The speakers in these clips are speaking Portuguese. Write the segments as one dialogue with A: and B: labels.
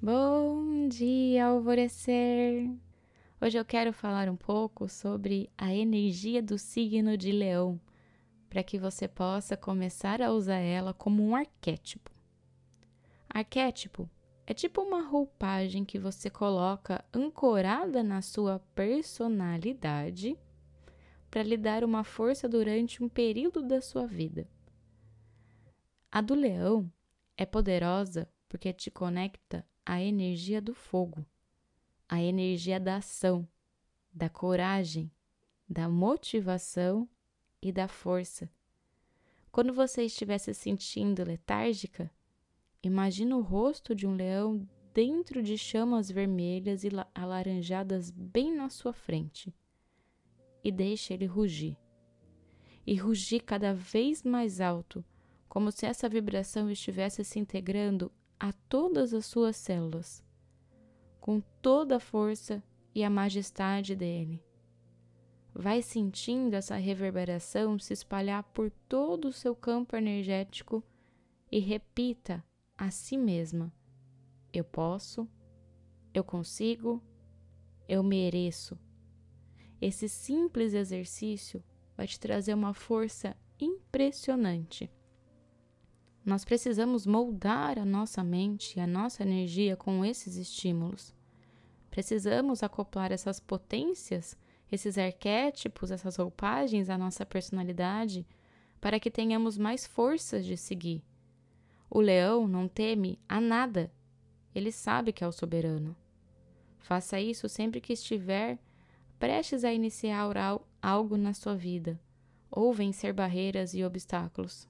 A: Bom dia, alvorecer! Hoje eu quero falar um pouco sobre a energia do signo de Leão, para que você possa começar a usar ela como um arquétipo. Arquétipo é tipo uma roupagem que você coloca ancorada na sua personalidade para lhe dar uma força durante um período da sua vida. A do leão é poderosa porque te conecta à energia do fogo, à energia da ação, da coragem, da motivação e da força. Quando você estiver se sentindo letárgica, imagine o rosto de um leão dentro de chamas vermelhas e alaranjadas bem na sua frente e deixe ele rugir. E rugir cada vez mais alto como se essa vibração estivesse se integrando a todas as suas células, com toda a força e a majestade dele. Vai sentindo essa reverberação se espalhar por todo o seu campo energético e repita a si mesma: Eu posso, eu consigo, eu mereço. Esse simples exercício vai te trazer uma força impressionante nós precisamos moldar a nossa mente e a nossa energia com esses estímulos. Precisamos acoplar essas potências, esses arquétipos, essas roupagens à nossa personalidade para que tenhamos mais forças de seguir. O leão não teme a nada, ele sabe que é o soberano. Faça isso sempre que estiver prestes a iniciar algo na sua vida ou vencer barreiras e obstáculos.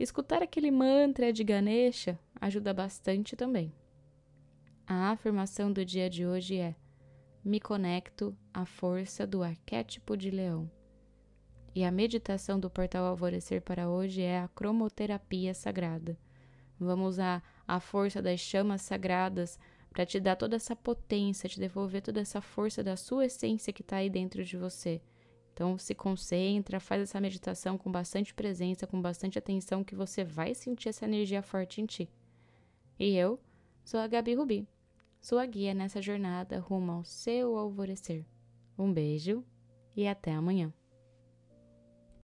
A: Escutar aquele mantra de Ganesha ajuda bastante também. A afirmação do dia de hoje é: Me conecto à força do arquétipo de leão. E a meditação do portal Alvorecer para hoje é a cromoterapia sagrada. Vamos usar a força das chamas sagradas para te dar toda essa potência, te devolver toda essa força da sua essência que está aí dentro de você então, se concentra, faz essa meditação com bastante presença, com bastante atenção, que você vai sentir essa energia forte em ti. E eu sou a Gabi Rubi, sua guia nessa jornada rumo ao seu alvorecer. Um beijo e até amanhã.